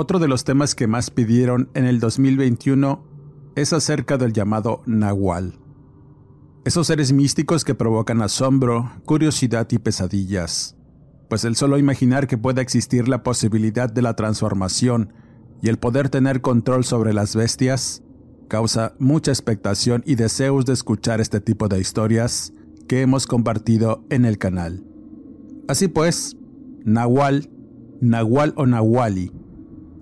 Otro de los temas que más pidieron en el 2021 es acerca del llamado Nahual. Esos seres místicos que provocan asombro, curiosidad y pesadillas. Pues el solo imaginar que pueda existir la posibilidad de la transformación y el poder tener control sobre las bestias causa mucha expectación y deseos de escuchar este tipo de historias que hemos compartido en el canal. Así pues, Nahual, Nahual o Nahuali,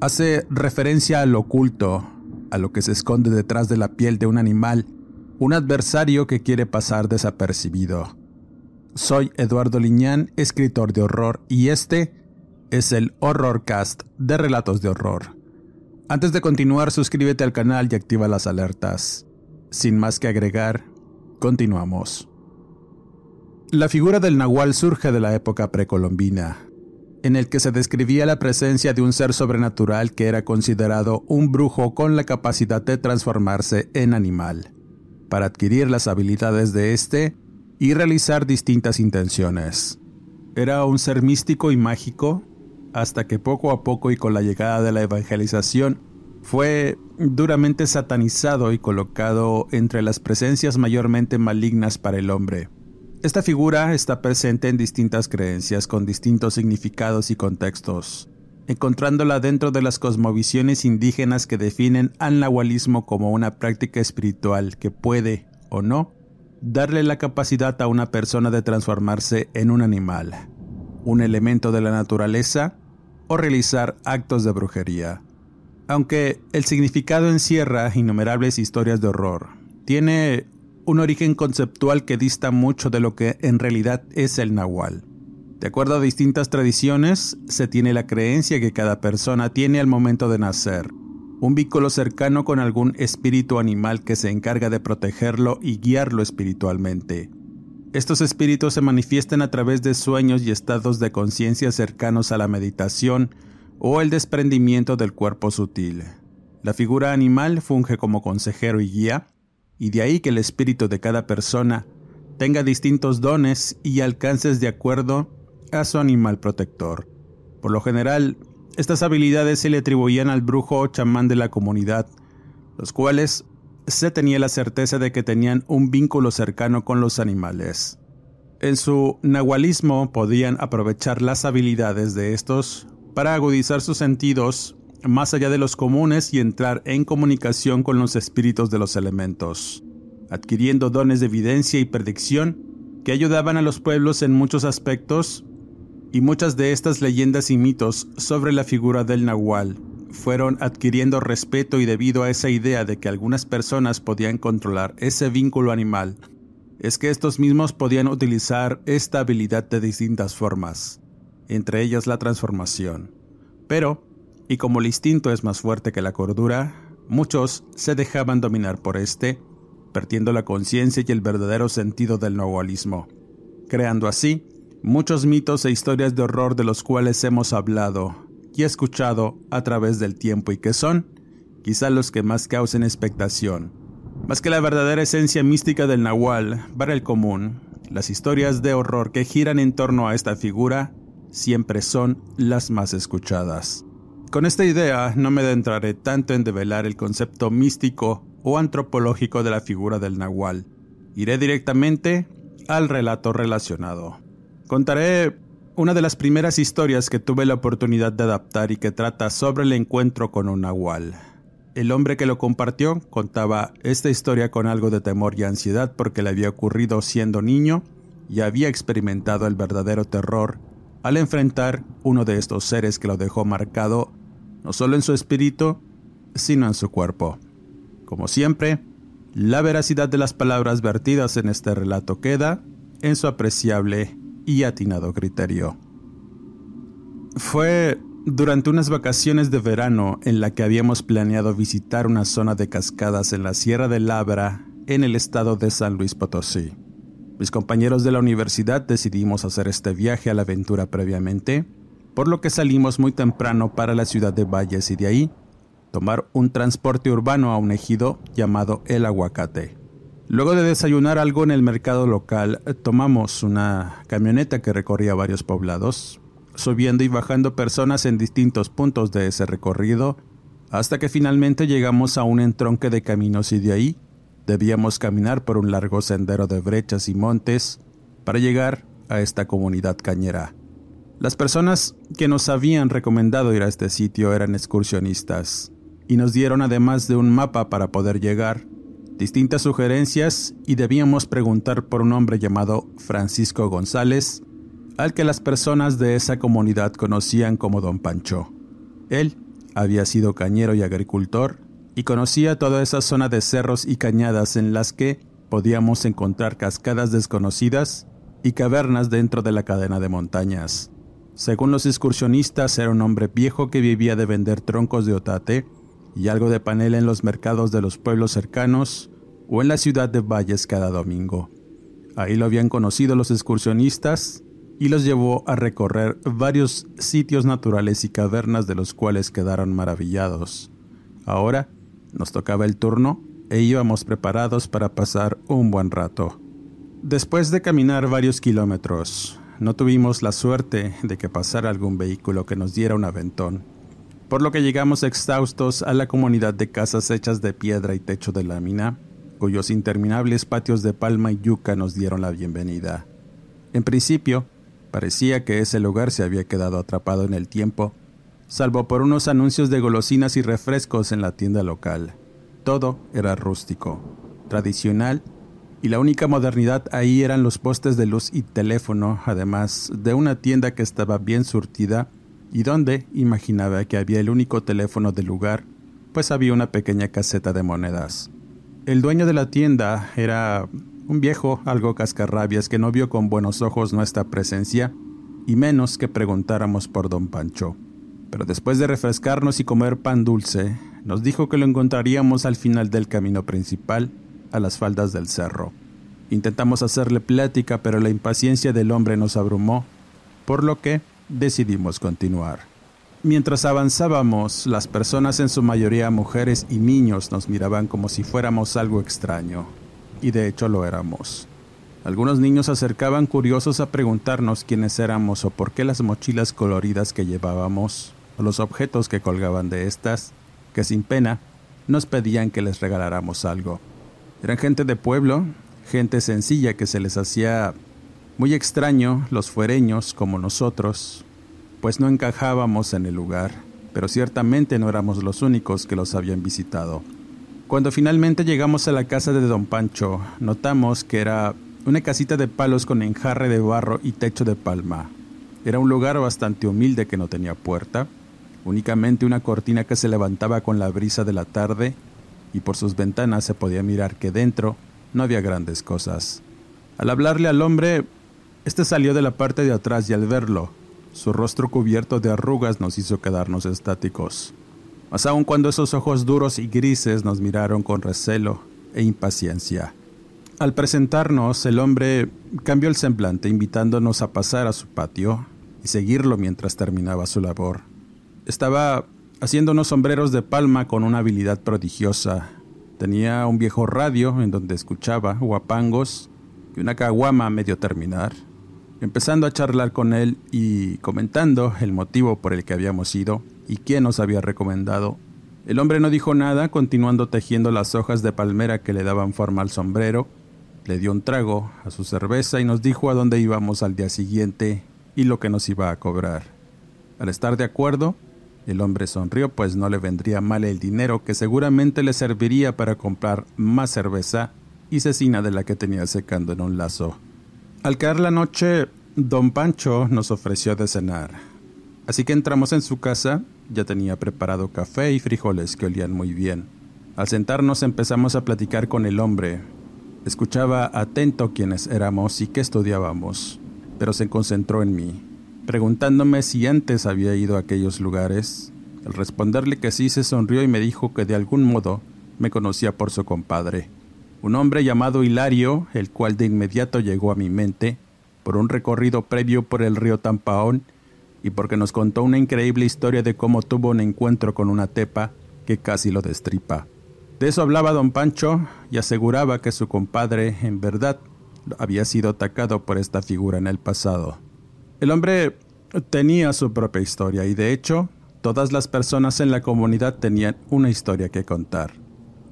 hace referencia al oculto, a lo que se esconde detrás de la piel de un animal, un adversario que quiere pasar desapercibido. Soy Eduardo Liñán, escritor de horror, y este es el Horrorcast de Relatos de Horror. Antes de continuar, suscríbete al canal y activa las alertas. Sin más que agregar, continuamos. La figura del nahual surge de la época precolombina, en el que se describía la presencia de un ser sobrenatural que era considerado un brujo con la capacidad de transformarse en animal, para adquirir las habilidades de éste y realizar distintas intenciones. Era un ser místico y mágico, hasta que poco a poco y con la llegada de la evangelización fue duramente satanizado y colocado entre las presencias mayormente malignas para el hombre. Esta figura está presente en distintas creencias con distintos significados y contextos, encontrándola dentro de las cosmovisiones indígenas que definen al nahualismo como una práctica espiritual que puede, o no, darle la capacidad a una persona de transformarse en un animal, un elemento de la naturaleza o realizar actos de brujería. Aunque el significado encierra innumerables historias de horror, tiene un origen conceptual que dista mucho de lo que en realidad es el nahual. De acuerdo a distintas tradiciones, se tiene la creencia que cada persona tiene al momento de nacer un vínculo cercano con algún espíritu animal que se encarga de protegerlo y guiarlo espiritualmente. Estos espíritus se manifiestan a través de sueños y estados de conciencia cercanos a la meditación o el desprendimiento del cuerpo sutil. La figura animal funge como consejero y guía, y de ahí que el espíritu de cada persona tenga distintos dones y alcances de acuerdo a su animal protector. Por lo general, estas habilidades se le atribuían al brujo o chamán de la comunidad, los cuales se tenía la certeza de que tenían un vínculo cercano con los animales. En su nahualismo podían aprovechar las habilidades de estos para agudizar sus sentidos más allá de los comunes y entrar en comunicación con los espíritus de los elementos, adquiriendo dones de evidencia y predicción que ayudaban a los pueblos en muchos aspectos, y muchas de estas leyendas y mitos sobre la figura del nahual fueron adquiriendo respeto y debido a esa idea de que algunas personas podían controlar ese vínculo animal, es que estos mismos podían utilizar esta habilidad de distintas formas, entre ellas la transformación. Pero, y como el instinto es más fuerte que la cordura, muchos se dejaban dominar por este, perdiendo la conciencia y el verdadero sentido del nahualismo, creando así muchos mitos e historias de horror de los cuales hemos hablado y escuchado a través del tiempo y que son, quizá los que más causen expectación. Más que la verdadera esencia mística del nahual, para el común, las historias de horror que giran en torno a esta figura siempre son las más escuchadas. Con esta idea no me adentraré tanto en develar el concepto místico o antropológico de la figura del nahual. Iré directamente al relato relacionado. Contaré una de las primeras historias que tuve la oportunidad de adaptar y que trata sobre el encuentro con un nahual. El hombre que lo compartió contaba esta historia con algo de temor y ansiedad porque le había ocurrido siendo niño y había experimentado el verdadero terror al enfrentar uno de estos seres que lo dejó marcado no solo en su espíritu, sino en su cuerpo. Como siempre, la veracidad de las palabras vertidas en este relato queda en su apreciable y atinado criterio. Fue durante unas vacaciones de verano en la que habíamos planeado visitar una zona de cascadas en la Sierra de Labra, en el estado de San Luis Potosí. Mis compañeros de la universidad decidimos hacer este viaje a la aventura previamente, por lo que salimos muy temprano para la ciudad de Valles y de ahí tomar un transporte urbano a un ejido llamado El Aguacate. Luego de desayunar algo en el mercado local, tomamos una camioneta que recorría varios poblados, subiendo y bajando personas en distintos puntos de ese recorrido, hasta que finalmente llegamos a un entronque de caminos y de ahí debíamos caminar por un largo sendero de brechas y montes para llegar a esta comunidad cañera. Las personas que nos habían recomendado ir a este sitio eran excursionistas y nos dieron además de un mapa para poder llegar, distintas sugerencias y debíamos preguntar por un hombre llamado Francisco González, al que las personas de esa comunidad conocían como Don Pancho. Él había sido cañero y agricultor y conocía toda esa zona de cerros y cañadas en las que podíamos encontrar cascadas desconocidas y cavernas dentro de la cadena de montañas. Según los excursionistas, era un hombre viejo que vivía de vender troncos de otate y algo de panela en los mercados de los pueblos cercanos o en la ciudad de Valles cada domingo. Ahí lo habían conocido los excursionistas y los llevó a recorrer varios sitios naturales y cavernas de los cuales quedaron maravillados. Ahora nos tocaba el turno e íbamos preparados para pasar un buen rato. Después de caminar varios kilómetros, no tuvimos la suerte de que pasara algún vehículo que nos diera un aventón por lo que llegamos exhaustos a la comunidad de casas hechas de piedra y techo de lámina, cuyos interminables patios de palma y yuca nos dieron la bienvenida. En principio, parecía que ese lugar se había quedado atrapado en el tiempo, salvo por unos anuncios de golosinas y refrescos en la tienda local. Todo era rústico, tradicional, y la única modernidad ahí eran los postes de luz y teléfono, además de una tienda que estaba bien surtida y donde imaginaba que había el único teléfono del lugar, pues había una pequeña caseta de monedas. El dueño de la tienda era un viejo algo cascarrabias que no vio con buenos ojos nuestra presencia y menos que preguntáramos por don Pancho. Pero después de refrescarnos y comer pan dulce, nos dijo que lo encontraríamos al final del camino principal, a las faldas del cerro. Intentamos hacerle plática, pero la impaciencia del hombre nos abrumó, por lo que decidimos continuar. Mientras avanzábamos, las personas, en su mayoría mujeres y niños, nos miraban como si fuéramos algo extraño, y de hecho lo éramos. Algunos niños se acercaban curiosos a preguntarnos quiénes éramos o por qué las mochilas coloridas que llevábamos, los objetos que colgaban de estas, que sin pena nos pedían que les regaláramos algo. Eran gente de pueblo, gente sencilla que se les hacía muy extraño, los fuereños, como nosotros, pues no encajábamos en el lugar, pero ciertamente no éramos los únicos que los habían visitado. Cuando finalmente llegamos a la casa de don Pancho, notamos que era una casita de palos con enjarre de barro y techo de palma. Era un lugar bastante humilde que no tenía puerta, únicamente una cortina que se levantaba con la brisa de la tarde y por sus ventanas se podía mirar que dentro no había grandes cosas. Al hablarle al hombre este salió de la parte de atrás y al verlo, su rostro cubierto de arrugas nos hizo quedarnos estáticos. Más aún cuando esos ojos duros y grises nos miraron con recelo e impaciencia. Al presentarnos, el hombre cambió el semblante invitándonos a pasar a su patio y seguirlo mientras terminaba su labor. Estaba haciendo unos sombreros de palma con una habilidad prodigiosa. Tenía un viejo radio en donde escuchaba guapangos y una caguama a medio terminar. Empezando a charlar con él y comentando el motivo por el que habíamos ido y quién nos había recomendado, el hombre no dijo nada, continuando tejiendo las hojas de palmera que le daban forma al sombrero, le dio un trago a su cerveza y nos dijo a dónde íbamos al día siguiente y lo que nos iba a cobrar. Al estar de acuerdo, el hombre sonrió, pues no le vendría mal el dinero que seguramente le serviría para comprar más cerveza y cecina de la que tenía secando en un lazo. Al caer la noche, don Pancho nos ofreció de cenar. Así que entramos en su casa, ya tenía preparado café y frijoles que olían muy bien. Al sentarnos empezamos a platicar con el hombre. Escuchaba atento quiénes éramos y qué estudiábamos, pero se concentró en mí preguntándome si antes había ido a aquellos lugares. Al responderle que sí, se sonrió y me dijo que de algún modo me conocía por su compadre, un hombre llamado Hilario, el cual de inmediato llegó a mi mente por un recorrido previo por el río Tampaón y porque nos contó una increíble historia de cómo tuvo un encuentro con una tepa que casi lo destripa. De eso hablaba don Pancho y aseguraba que su compadre, en verdad, había sido atacado por esta figura en el pasado. El hombre tenía su propia historia y de hecho todas las personas en la comunidad tenían una historia que contar.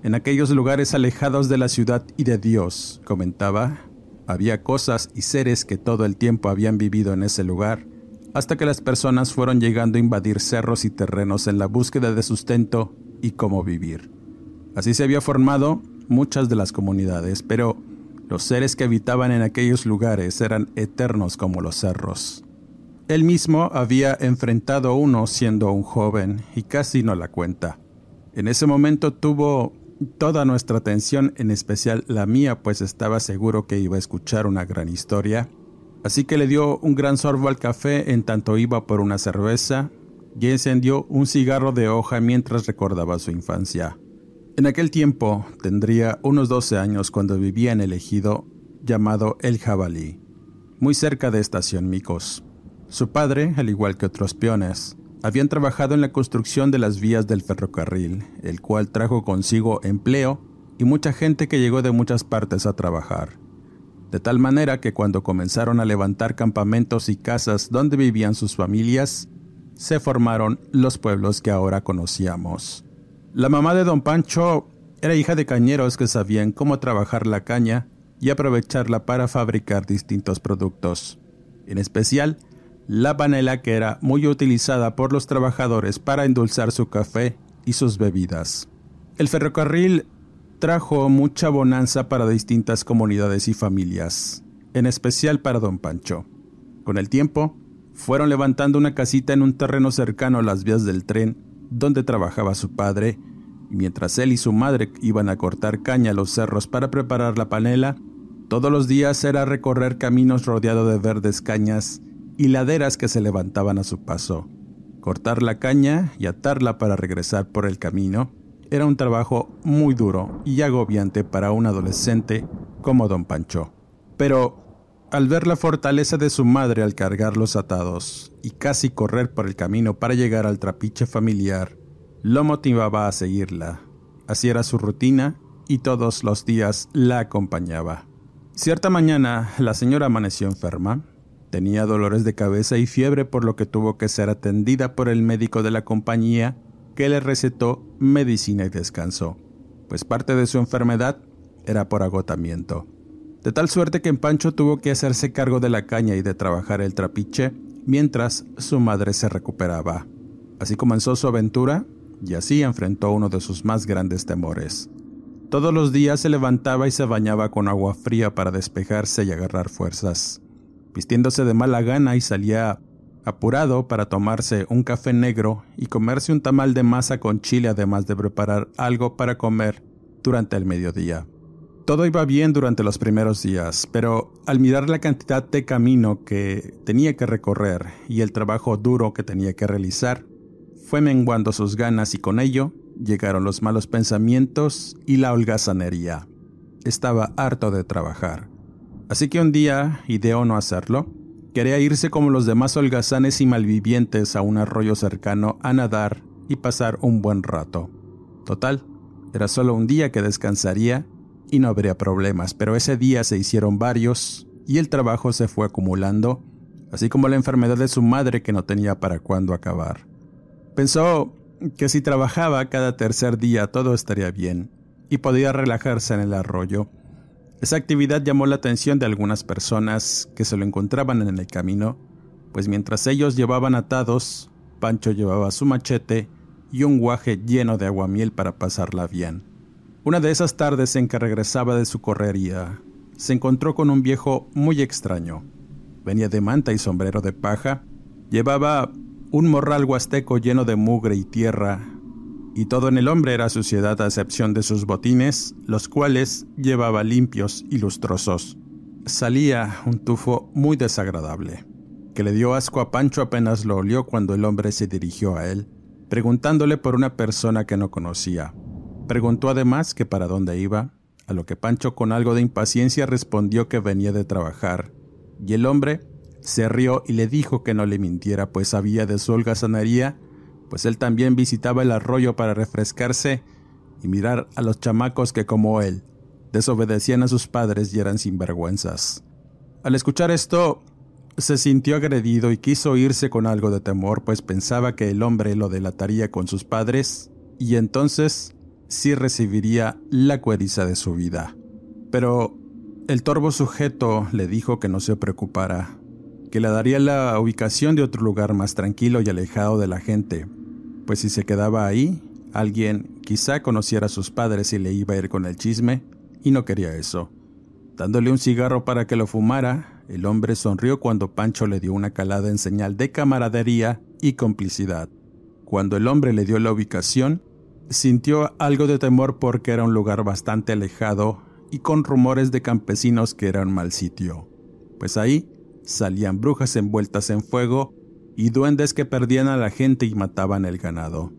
En aquellos lugares alejados de la ciudad y de Dios, comentaba, había cosas y seres que todo el tiempo habían vivido en ese lugar, hasta que las personas fueron llegando a invadir cerros y terrenos en la búsqueda de sustento y cómo vivir. Así se había formado muchas de las comunidades, pero los seres que habitaban en aquellos lugares eran eternos como los cerros. Él mismo había enfrentado uno siendo un joven y casi no la cuenta. En ese momento tuvo toda nuestra atención, en especial la mía, pues estaba seguro que iba a escuchar una gran historia. Así que le dio un gran sorbo al café en tanto iba por una cerveza y encendió un cigarro de hoja mientras recordaba su infancia. En aquel tiempo tendría unos 12 años cuando vivía en el ejido llamado El Jabalí, muy cerca de Estación Micos. Su padre, al igual que otros peones, habían trabajado en la construcción de las vías del ferrocarril, el cual trajo consigo empleo y mucha gente que llegó de muchas partes a trabajar. De tal manera que cuando comenzaron a levantar campamentos y casas donde vivían sus familias, se formaron los pueblos que ahora conocíamos. La mamá de don Pancho era hija de cañeros que sabían cómo trabajar la caña y aprovecharla para fabricar distintos productos, en especial la panela que era muy utilizada por los trabajadores para endulzar su café y sus bebidas. El ferrocarril trajo mucha bonanza para distintas comunidades y familias, en especial para don Pancho. Con el tiempo, fueron levantando una casita en un terreno cercano a las vías del tren donde trabajaba su padre, mientras él y su madre iban a cortar caña a los cerros para preparar la panela, todos los días era recorrer caminos rodeados de verdes cañas y laderas que se levantaban a su paso. Cortar la caña y atarla para regresar por el camino era un trabajo muy duro y agobiante para un adolescente como don Pancho. Pero al ver la fortaleza de su madre al cargar los atados y casi correr por el camino para llegar al trapiche familiar, lo motivaba a seguirla. Así era su rutina y todos los días la acompañaba. Cierta mañana la señora amaneció enferma. Tenía dolores de cabeza y fiebre por lo que tuvo que ser atendida por el médico de la compañía que le recetó medicina y descanso, pues parte de su enfermedad era por agotamiento de tal suerte que Pancho tuvo que hacerse cargo de la caña y de trabajar el trapiche mientras su madre se recuperaba. Así comenzó su aventura y así enfrentó uno de sus más grandes temores. Todos los días se levantaba y se bañaba con agua fría para despejarse y agarrar fuerzas, vistiéndose de mala gana y salía apurado para tomarse un café negro y comerse un tamal de masa con chile además de preparar algo para comer durante el mediodía. Todo iba bien durante los primeros días, pero al mirar la cantidad de camino que tenía que recorrer y el trabajo duro que tenía que realizar, fue menguando sus ganas y con ello llegaron los malos pensamientos y la holgazanería. Estaba harto de trabajar. Así que un día ideó no hacerlo. Quería irse como los demás holgazanes y malvivientes a un arroyo cercano a nadar y pasar un buen rato. Total, era solo un día que descansaría y no habría problemas, pero ese día se hicieron varios y el trabajo se fue acumulando, así como la enfermedad de su madre que no tenía para cuándo acabar. Pensó que si trabajaba cada tercer día todo estaría bien y podía relajarse en el arroyo. Esa actividad llamó la atención de algunas personas que se lo encontraban en el camino, pues mientras ellos llevaban atados, Pancho llevaba su machete y un guaje lleno de aguamiel para pasarla bien. Una de esas tardes en que regresaba de su correría, se encontró con un viejo muy extraño. Venía de manta y sombrero de paja, llevaba un morral huasteco lleno de mugre y tierra, y todo en el hombre era suciedad a excepción de sus botines, los cuales llevaba limpios y lustrosos. Salía un tufo muy desagradable, que le dio asco a Pancho apenas lo olió cuando el hombre se dirigió a él, preguntándole por una persona que no conocía. Preguntó además que para dónde iba, a lo que Pancho con algo de impaciencia respondió que venía de trabajar, y el hombre se rió y le dijo que no le mintiera, pues sabía de su holgazanería, pues él también visitaba el arroyo para refrescarse y mirar a los chamacos que como él desobedecían a sus padres y eran sinvergüenzas. Al escuchar esto, se sintió agredido y quiso irse con algo de temor, pues pensaba que el hombre lo delataría con sus padres y entonces sí recibiría la cueriza de su vida. Pero el torvo sujeto le dijo que no se preocupara, que le daría la ubicación de otro lugar más tranquilo y alejado de la gente, pues si se quedaba ahí, alguien quizá conociera a sus padres y le iba a ir con el chisme, y no quería eso. Dándole un cigarro para que lo fumara, el hombre sonrió cuando Pancho le dio una calada en señal de camaradería y complicidad. Cuando el hombre le dio la ubicación, sintió algo de temor porque era un lugar bastante alejado y con rumores de campesinos que era un mal sitio, pues ahí salían brujas envueltas en fuego y duendes que perdían a la gente y mataban el ganado.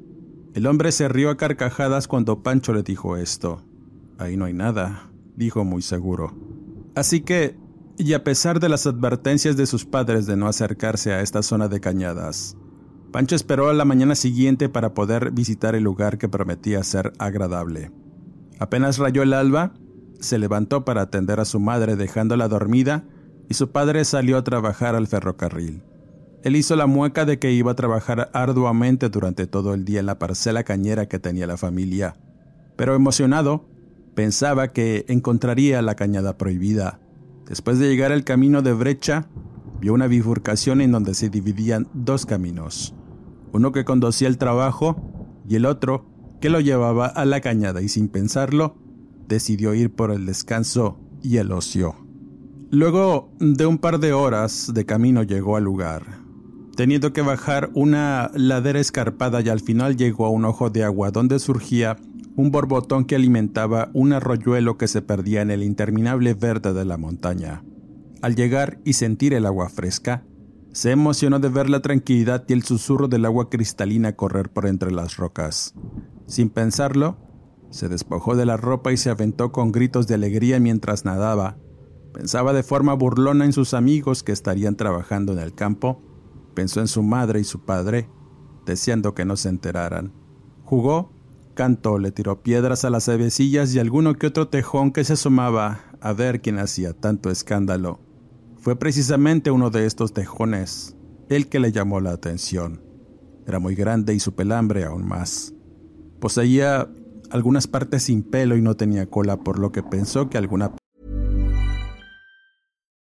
El hombre se rió a carcajadas cuando Pancho le dijo esto. Ahí no hay nada, dijo muy seguro. Así que, y a pesar de las advertencias de sus padres de no acercarse a esta zona de cañadas, Pancho esperó a la mañana siguiente para poder visitar el lugar que prometía ser agradable. Apenas rayó el alba, se levantó para atender a su madre dejándola dormida y su padre salió a trabajar al ferrocarril. Él hizo la mueca de que iba a trabajar arduamente durante todo el día en la parcela cañera que tenía la familia, pero emocionado, pensaba que encontraría la cañada prohibida. Después de llegar al camino de brecha, vio una bifurcación en donde se dividían dos caminos, uno que conducía al trabajo y el otro que lo llevaba a la cañada y sin pensarlo, decidió ir por el descanso y el ocio. Luego de un par de horas de camino llegó al lugar teniendo que bajar una ladera escarpada y al final llegó a un ojo de agua donde surgía un borbotón que alimentaba un arroyuelo que se perdía en el interminable verde de la montaña. Al llegar y sentir el agua fresca, se emocionó de ver la tranquilidad y el susurro del agua cristalina correr por entre las rocas. Sin pensarlo, se despojó de la ropa y se aventó con gritos de alegría mientras nadaba. Pensaba de forma burlona en sus amigos que estarían trabajando en el campo Pensó en su madre y su padre, deseando que no se enteraran. Jugó, cantó, le tiró piedras a las avecillas y alguno que otro tejón que se asomaba a ver quién hacía tanto escándalo. Fue precisamente uno de estos tejones el que le llamó la atención. Era muy grande y su pelambre aún más. Poseía algunas partes sin pelo y no tenía cola, por lo que pensó que alguna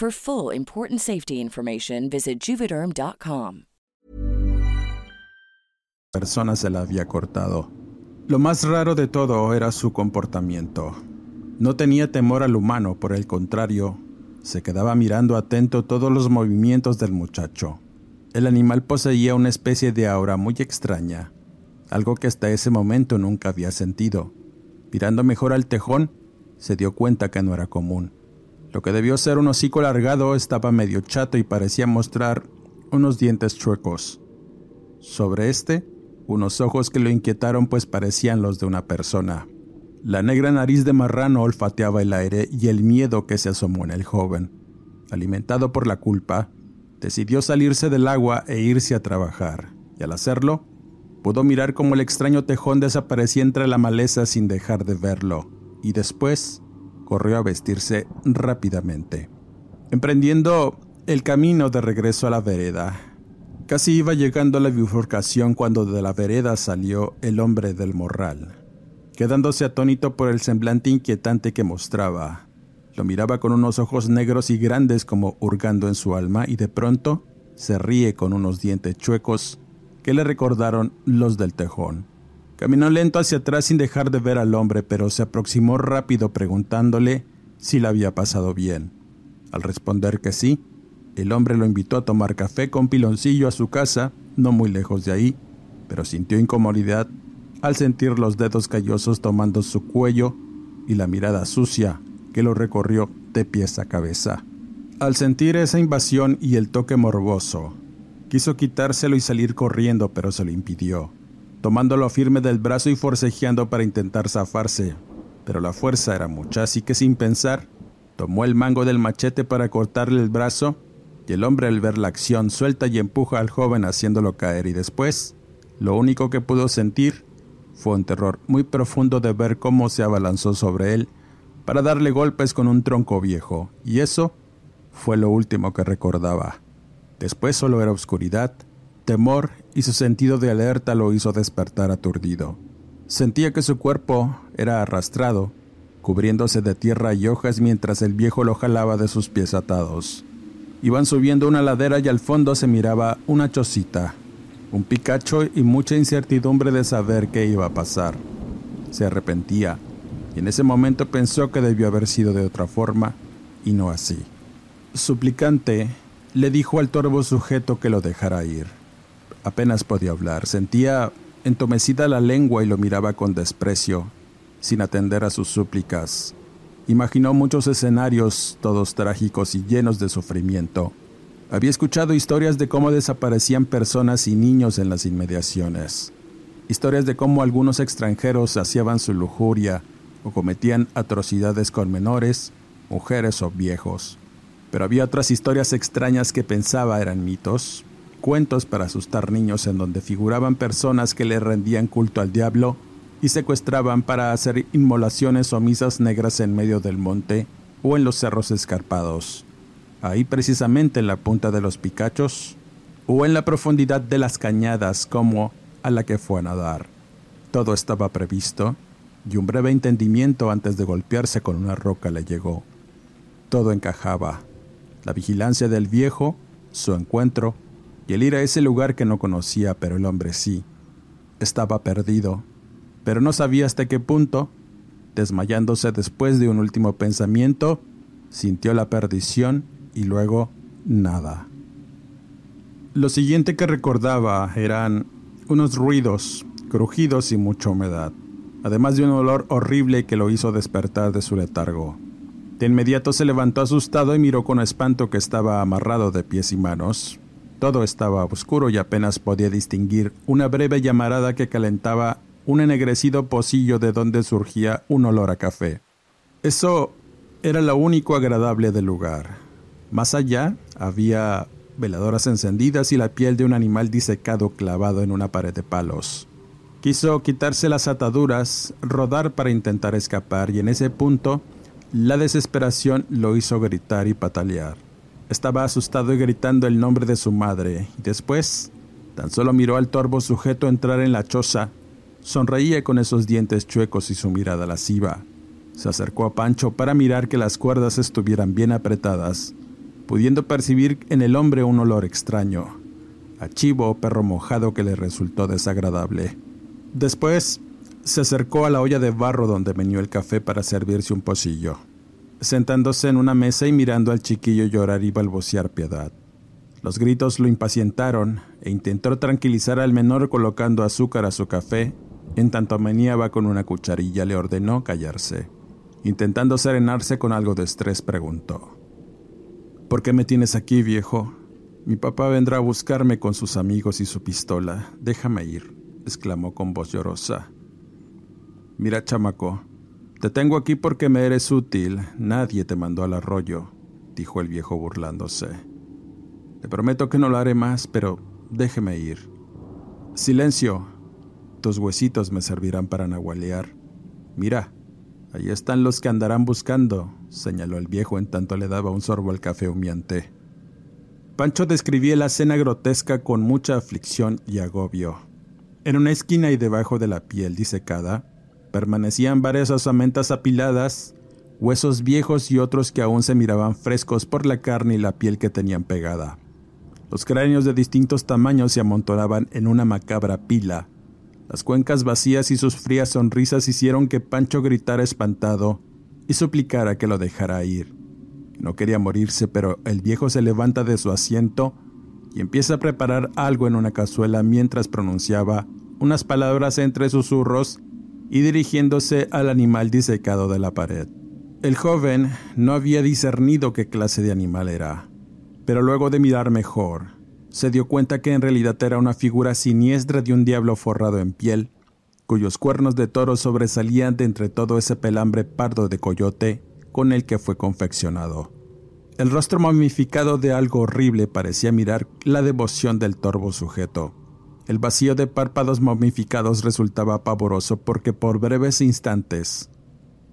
For full important safety information, visit juvederm.com. Persona se la había cortado. Lo más raro de todo era su comportamiento. No tenía temor al humano, por el contrario, se quedaba mirando atento todos los movimientos del muchacho. El animal poseía una especie de aura muy extraña, algo que hasta ese momento nunca había sentido. Mirando mejor al tejón, se dio cuenta que no era común. Lo que debió ser un hocico alargado estaba medio chato y parecía mostrar unos dientes chuecos. Sobre este, unos ojos que lo inquietaron pues parecían los de una persona. La negra nariz de marrano olfateaba el aire y el miedo que se asomó en el joven. Alimentado por la culpa, decidió salirse del agua e irse a trabajar, y al hacerlo, pudo mirar cómo el extraño tejón desaparecía entre la maleza sin dejar de verlo, y después corrió a vestirse rápidamente, emprendiendo el camino de regreso a la vereda. Casi iba llegando a la bifurcación cuando de la vereda salió el hombre del morral, quedándose atónito por el semblante inquietante que mostraba. Lo miraba con unos ojos negros y grandes como hurgando en su alma y de pronto se ríe con unos dientes chuecos que le recordaron los del tejón. Caminó lento hacia atrás sin dejar de ver al hombre, pero se aproximó rápido preguntándole si le había pasado bien. Al responder que sí, el hombre lo invitó a tomar café con piloncillo a su casa, no muy lejos de ahí, pero sintió incomodidad al sentir los dedos callosos tomando su cuello y la mirada sucia que lo recorrió de pies a cabeza. Al sentir esa invasión y el toque morboso, quiso quitárselo y salir corriendo, pero se lo impidió tomándolo firme del brazo y forcejeando para intentar zafarse. Pero la fuerza era mucha, así que sin pensar, tomó el mango del machete para cortarle el brazo, y el hombre al ver la acción suelta y empuja al joven haciéndolo caer y después, lo único que pudo sentir fue un terror muy profundo de ver cómo se abalanzó sobre él para darle golpes con un tronco viejo, y eso fue lo último que recordaba. Después solo era oscuridad, temor y su sentido de alerta lo hizo despertar aturdido. Sentía que su cuerpo era arrastrado, cubriéndose de tierra y hojas mientras el viejo lo jalaba de sus pies atados. Iban subiendo una ladera y al fondo se miraba una chocita, un picacho y mucha incertidumbre de saber qué iba a pasar. Se arrepentía y en ese momento pensó que debió haber sido de otra forma y no así. Suplicante, le dijo al torvo sujeto que lo dejara ir. Apenas podía hablar. Sentía entomecida la lengua y lo miraba con desprecio, sin atender a sus súplicas. Imaginó muchos escenarios, todos trágicos y llenos de sufrimiento. Había escuchado historias de cómo desaparecían personas y niños en las inmediaciones. Historias de cómo algunos extranjeros saciaban su lujuria o cometían atrocidades con menores, mujeres o viejos. Pero había otras historias extrañas que pensaba eran mitos, cuentos para asustar niños en donde figuraban personas que le rendían culto al diablo y secuestraban para hacer inmolaciones o misas negras en medio del monte o en los cerros escarpados. Ahí precisamente en la punta de los picachos o en la profundidad de las cañadas como a la que fue a nadar. Todo estaba previsto y un breve entendimiento antes de golpearse con una roca le llegó. Todo encajaba. La vigilancia del viejo, su encuentro, y el ir a ese lugar que no conocía, pero el hombre sí. Estaba perdido, pero no sabía hasta qué punto, desmayándose después de un último pensamiento, sintió la perdición y luego nada. Lo siguiente que recordaba eran unos ruidos, crujidos y mucha humedad, además de un olor horrible que lo hizo despertar de su letargo. De inmediato se levantó asustado y miró con espanto que estaba amarrado de pies y manos, todo estaba oscuro y apenas podía distinguir una breve llamarada que calentaba un ennegrecido pocillo de donde surgía un olor a café. Eso era lo único agradable del lugar. Más allá había veladoras encendidas y la piel de un animal disecado clavado en una pared de palos. Quiso quitarse las ataduras, rodar para intentar escapar y en ese punto la desesperación lo hizo gritar y patalear. Estaba asustado y gritando el nombre de su madre y después tan solo miró al torvo sujeto entrar en la choza. Sonreía con esos dientes chuecos y su mirada lasciva. Se acercó a Pancho para mirar que las cuerdas estuvieran bien apretadas pudiendo percibir en el hombre un olor extraño, a o perro mojado que le resultó desagradable. Después se acercó a la olla de barro donde venió el café para servirse un pocillo, sentándose en una mesa y mirando al chiquillo llorar y balbucear piedad. Los gritos lo impacientaron e intentó tranquilizar al menor colocando azúcar a su café, en tanto meneaba con una cucharilla le ordenó callarse. Intentando serenarse con algo de estrés, preguntó. ¿Por qué me tienes aquí, viejo? Mi papá vendrá a buscarme con sus amigos y su pistola. Déjame ir, exclamó con voz llorosa. Mira, chamaco, te tengo aquí porque me eres útil. Nadie te mandó al arroyo, dijo el viejo burlándose. Te prometo que no lo haré más, pero déjeme ir. Silencio. Tus huesitos me servirán para nahualear. Mira, Ahí están los que andarán buscando, señaló el viejo en tanto le daba un sorbo al café humeante. Pancho describía la escena grotesca con mucha aflicción y agobio. En una esquina y debajo de la piel disecada, permanecían varias osamentas apiladas, huesos viejos y otros que aún se miraban frescos por la carne y la piel que tenían pegada. Los cráneos de distintos tamaños se amontonaban en una macabra pila, las cuencas vacías y sus frías sonrisas hicieron que Pancho gritara espantado y suplicara que lo dejara ir. No quería morirse, pero el viejo se levanta de su asiento y empieza a preparar algo en una cazuela mientras pronunciaba unas palabras entre susurros y dirigiéndose al animal disecado de la pared. El joven no había discernido qué clase de animal era, pero luego de mirar mejor, se dio cuenta que en realidad era una figura siniestra de un diablo forrado en piel, cuyos cuernos de toro sobresalían de entre todo ese pelambre pardo de coyote con el que fue confeccionado. El rostro momificado de algo horrible parecía mirar la devoción del torvo sujeto. El vacío de párpados momificados resultaba pavoroso porque por breves instantes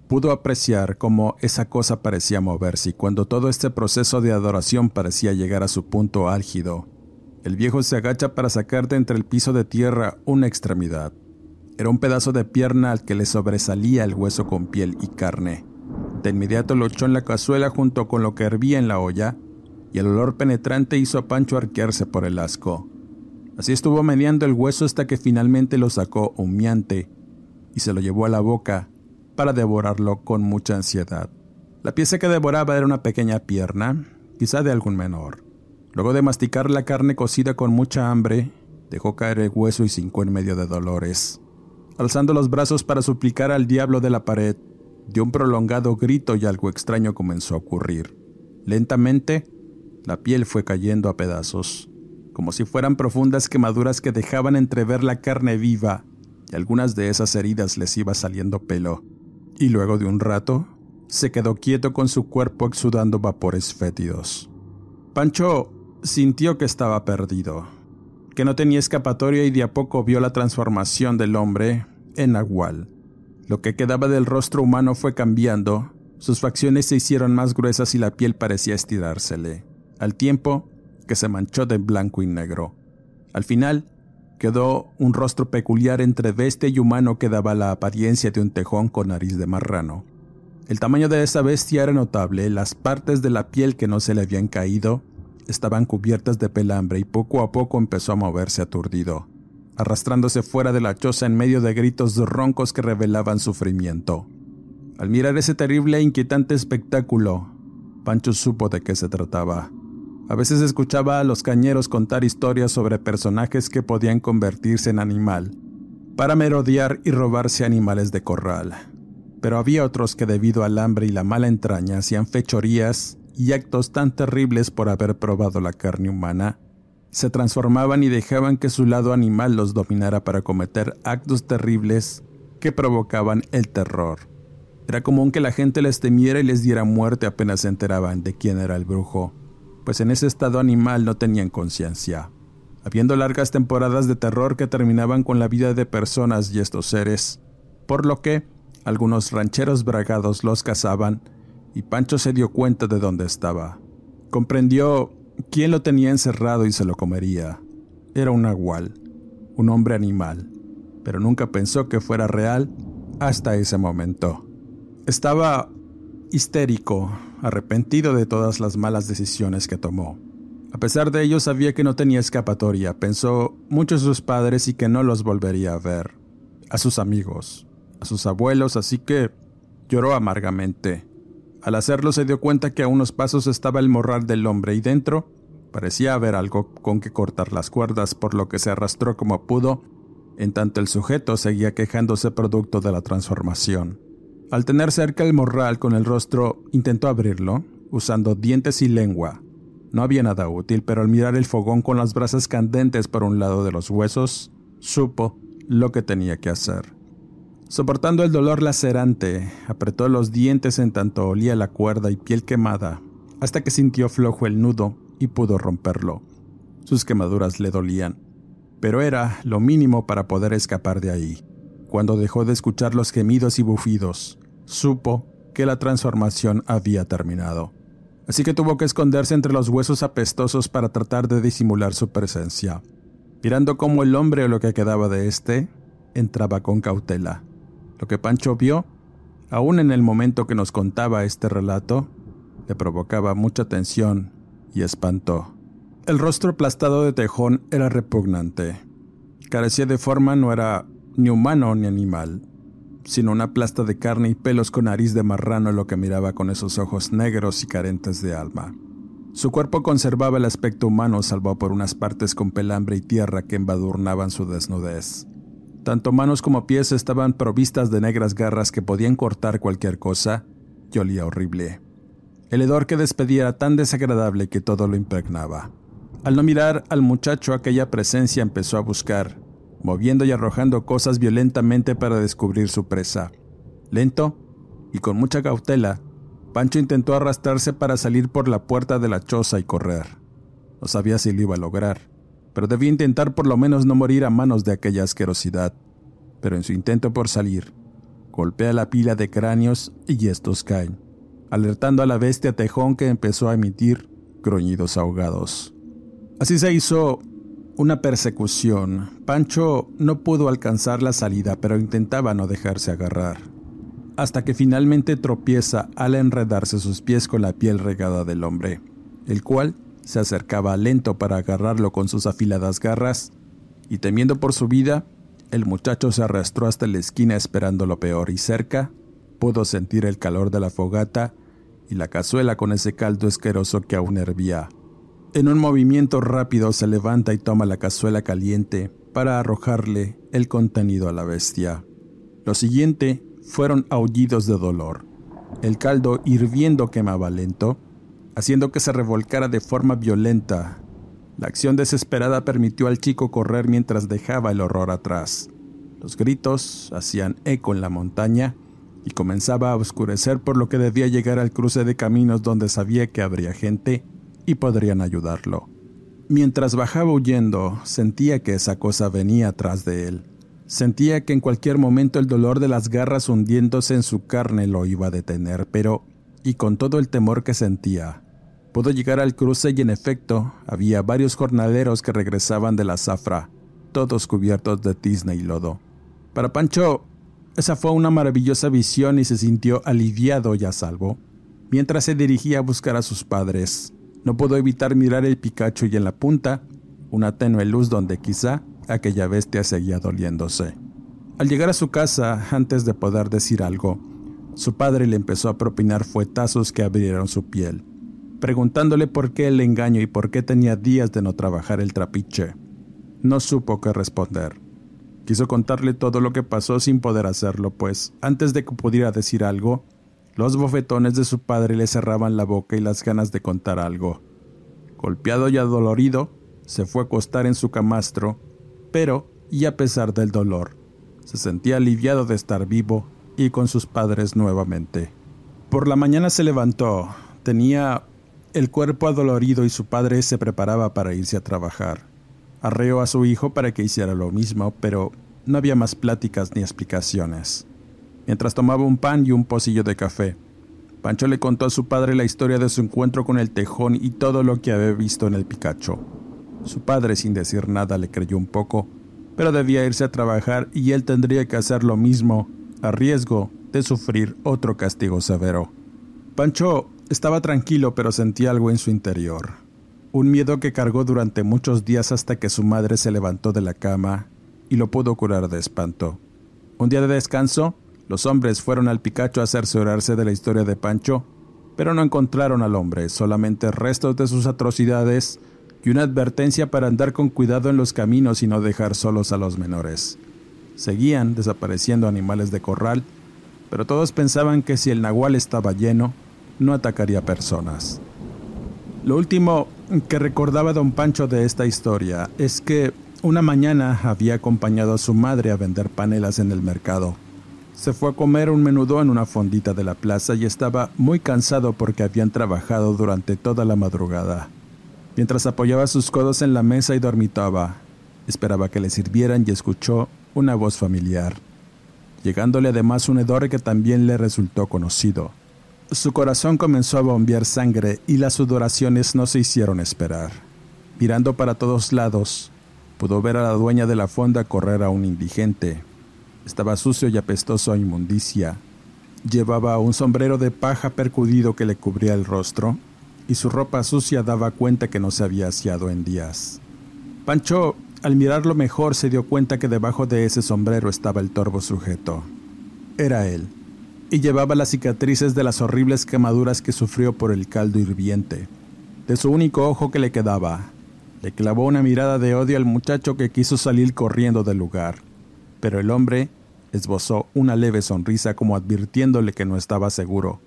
pudo apreciar cómo esa cosa parecía moverse y cuando todo este proceso de adoración parecía llegar a su punto álgido, el viejo se agacha para sacar de entre el piso de tierra una extremidad. Era un pedazo de pierna al que le sobresalía el hueso con piel y carne. De inmediato lo echó en la cazuela junto con lo que hervía en la olla, y el olor penetrante hizo a Pancho arquearse por el asco. Así estuvo meneando el hueso hasta que finalmente lo sacó humeante y se lo llevó a la boca para devorarlo con mucha ansiedad. La pieza que devoraba era una pequeña pierna, quizá de algún menor. Luego de masticar la carne cocida con mucha hambre, dejó caer el hueso y cinco en medio de dolores. Alzando los brazos para suplicar al diablo de la pared, dio un prolongado grito y algo extraño comenzó a ocurrir. Lentamente, la piel fue cayendo a pedazos, como si fueran profundas quemaduras que dejaban entrever la carne viva, y algunas de esas heridas les iba saliendo pelo. Y luego de un rato, se quedó quieto con su cuerpo exudando vapores fétidos. Pancho sintió que estaba perdido, que no tenía escapatoria y de a poco vio la transformación del hombre en Nahual. Lo que quedaba del rostro humano fue cambiando, sus facciones se hicieron más gruesas y la piel parecía estirársele, al tiempo que se manchó de blanco y negro. Al final, quedó un rostro peculiar entre bestia y humano que daba la apariencia de un tejón con nariz de marrano. El tamaño de esa bestia era notable, las partes de la piel que no se le habían caído estaban cubiertas de pelambre y poco a poco empezó a moverse aturdido, arrastrándose fuera de la choza en medio de gritos roncos que revelaban sufrimiento. Al mirar ese terrible e inquietante espectáculo, Pancho supo de qué se trataba. A veces escuchaba a los cañeros contar historias sobre personajes que podían convertirse en animal, para merodear y robarse animales de corral. Pero había otros que debido al hambre y la mala entraña hacían fechorías y actos tan terribles por haber probado la carne humana, se transformaban y dejaban que su lado animal los dominara para cometer actos terribles que provocaban el terror. Era común que la gente les temiera y les diera muerte apenas se enteraban de quién era el brujo. Pues en ese estado animal no tenían conciencia, habiendo largas temporadas de terror que terminaban con la vida de personas y estos seres, por lo que algunos rancheros bragados los cazaban y Pancho se dio cuenta de dónde estaba. Comprendió quién lo tenía encerrado y se lo comería. Era un nahual, un hombre animal, pero nunca pensó que fuera real hasta ese momento. Estaba histérico, arrepentido de todas las malas decisiones que tomó. A pesar de ello sabía que no tenía escapatoria, pensó mucho en sus padres y que no los volvería a ver, a sus amigos, a sus abuelos, así que lloró amargamente. Al hacerlo se dio cuenta que a unos pasos estaba el morral del hombre y dentro parecía haber algo con que cortar las cuerdas, por lo que se arrastró como pudo, en tanto el sujeto seguía quejándose producto de la transformación. Al tener cerca el morral con el rostro, intentó abrirlo, usando dientes y lengua. No había nada útil, pero al mirar el fogón con las brasas candentes por un lado de los huesos, supo lo que tenía que hacer. Soportando el dolor lacerante, apretó los dientes en tanto olía la cuerda y piel quemada, hasta que sintió flojo el nudo y pudo romperlo. Sus quemaduras le dolían, pero era lo mínimo para poder escapar de ahí. Cuando dejó de escuchar los gemidos y bufidos, supo que la transformación había terminado. Así que tuvo que esconderse entre los huesos apestosos para tratar de disimular su presencia, mirando cómo el hombre o lo que quedaba de éste entraba con cautela. Lo que Pancho vio, aún en el momento que nos contaba este relato, le provocaba mucha tensión y espanto. El rostro aplastado de Tejón era repugnante. Carecía de forma, no era ni humano ni animal, sino una plasta de carne y pelos con nariz de marrano lo que miraba con esos ojos negros y carentes de alma. Su cuerpo conservaba el aspecto humano salvo por unas partes con pelambre y tierra que embadurnaban su desnudez. Tanto manos como pies estaban provistas de negras garras que podían cortar cualquier cosa y olía horrible. El hedor que despedía era tan desagradable que todo lo impregnaba. Al no mirar al muchacho, aquella presencia empezó a buscar, moviendo y arrojando cosas violentamente para descubrir su presa. Lento y con mucha cautela, Pancho intentó arrastrarse para salir por la puerta de la choza y correr. No sabía si lo iba a lograr pero debía intentar por lo menos no morir a manos de aquella asquerosidad. Pero en su intento por salir, golpea la pila de cráneos y estos caen, alertando a la bestia tejón que empezó a emitir gruñidos ahogados. Así se hizo una persecución. Pancho no pudo alcanzar la salida, pero intentaba no dejarse agarrar, hasta que finalmente tropieza al enredarse sus pies con la piel regada del hombre, el cual se acercaba lento para agarrarlo con sus afiladas garras, y temiendo por su vida, el muchacho se arrastró hasta la esquina esperando lo peor y cerca pudo sentir el calor de la fogata y la cazuela con ese caldo asqueroso que aún hervía. En un movimiento rápido se levanta y toma la cazuela caliente para arrojarle el contenido a la bestia. Lo siguiente fueron aullidos de dolor. El caldo hirviendo quemaba lento haciendo que se revolcara de forma violenta. La acción desesperada permitió al chico correr mientras dejaba el horror atrás. Los gritos hacían eco en la montaña y comenzaba a oscurecer por lo que debía llegar al cruce de caminos donde sabía que habría gente y podrían ayudarlo. Mientras bajaba huyendo, sentía que esa cosa venía atrás de él. Sentía que en cualquier momento el dolor de las garras hundiéndose en su carne lo iba a detener, pero, y con todo el temor que sentía, Pudo llegar al cruce y en efecto había varios jornaleros que regresaban de la zafra, todos cubiertos de tizna y lodo. Para Pancho, esa fue una maravillosa visión y se sintió aliviado y a salvo. Mientras se dirigía a buscar a sus padres, no pudo evitar mirar el Picacho y en la punta, una tenue luz donde quizá aquella bestia seguía doliéndose. Al llegar a su casa, antes de poder decir algo, su padre le empezó a propinar fuetazos que abrieron su piel preguntándole por qué el engaño y por qué tenía días de no trabajar el trapiche. No supo qué responder. Quiso contarle todo lo que pasó sin poder hacerlo, pues antes de que pudiera decir algo, los bofetones de su padre le cerraban la boca y las ganas de contar algo. Golpeado y adolorido, se fue a acostar en su camastro, pero, y a pesar del dolor, se sentía aliviado de estar vivo y con sus padres nuevamente. Por la mañana se levantó. Tenía el cuerpo adolorido y su padre se preparaba para irse a trabajar. Arreó a su hijo para que hiciera lo mismo, pero no había más pláticas ni explicaciones. Mientras tomaba un pan y un pocillo de café, Pancho le contó a su padre la historia de su encuentro con el tejón y todo lo que había visto en el Picacho. Su padre, sin decir nada, le creyó un poco, pero debía irse a trabajar y él tendría que hacer lo mismo, a riesgo de sufrir otro castigo severo. Pancho estaba tranquilo, pero sentía algo en su interior. Un miedo que cargó durante muchos días hasta que su madre se levantó de la cama y lo pudo curar de espanto. Un día de descanso, los hombres fueron al Picacho a cerciorarse de la historia de Pancho, pero no encontraron al hombre, solamente restos de sus atrocidades y una advertencia para andar con cuidado en los caminos y no dejar solos a los menores. Seguían desapareciendo animales de corral, pero todos pensaban que si el nahual estaba lleno, no atacaría personas. Lo último que recordaba don Pancho de esta historia es que una mañana había acompañado a su madre a vender panelas en el mercado. Se fue a comer un menudo en una fondita de la plaza y estaba muy cansado porque habían trabajado durante toda la madrugada. Mientras apoyaba sus codos en la mesa y dormitaba, esperaba que le sirvieran y escuchó una voz familiar, llegándole además un hedor que también le resultó conocido. Su corazón comenzó a bombear sangre y las sudoraciones no se hicieron esperar. Mirando para todos lados, pudo ver a la dueña de la fonda correr a un indigente. Estaba sucio y apestoso a inmundicia. Llevaba un sombrero de paja percudido que le cubría el rostro, y su ropa sucia daba cuenta que no se había aseado en días. Pancho, al mirarlo mejor, se dio cuenta que debajo de ese sombrero estaba el torvo sujeto. Era él y llevaba las cicatrices de las horribles quemaduras que sufrió por el caldo hirviente. De su único ojo que le quedaba, le clavó una mirada de odio al muchacho que quiso salir corriendo del lugar, pero el hombre esbozó una leve sonrisa como advirtiéndole que no estaba seguro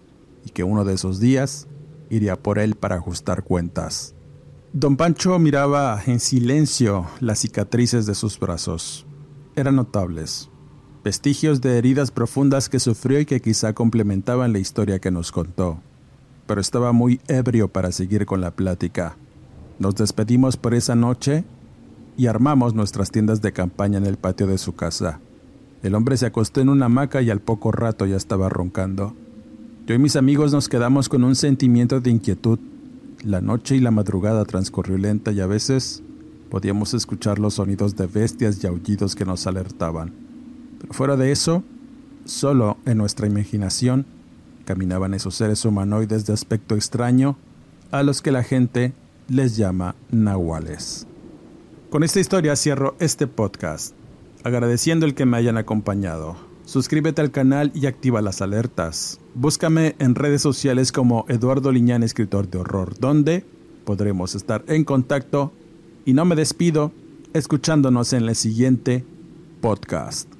y que uno de esos días iría por él para ajustar cuentas. Don Pancho miraba en silencio las cicatrices de sus brazos. Eran notables, vestigios de heridas profundas que sufrió y que quizá complementaban la historia que nos contó. Pero estaba muy ebrio para seguir con la plática. Nos despedimos por esa noche y armamos nuestras tiendas de campaña en el patio de su casa. El hombre se acostó en una hamaca y al poco rato ya estaba roncando. Yo y mis amigos nos quedamos con un sentimiento de inquietud. La noche y la madrugada transcurrió lenta y a veces podíamos escuchar los sonidos de bestias y aullidos que nos alertaban. Pero fuera de eso, solo en nuestra imaginación caminaban esos seres humanoides de aspecto extraño a los que la gente les llama nahuales. Con esta historia cierro este podcast, agradeciendo el que me hayan acompañado. Suscríbete al canal y activa las alertas. Búscame en redes sociales como Eduardo Liñán, escritor de horror, donde podremos estar en contacto. Y no me despido escuchándonos en el siguiente podcast.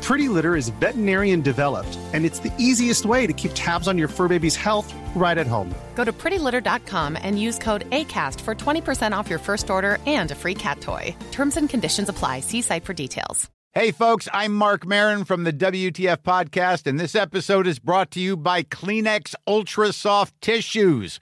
Pretty Litter is veterinarian developed, and it's the easiest way to keep tabs on your fur baby's health right at home. Go to prettylitter.com and use code ACAST for 20% off your first order and a free cat toy. Terms and conditions apply. See site for details. Hey, folks, I'm Mark Marin from the WTF Podcast, and this episode is brought to you by Kleenex Ultra Soft Tissues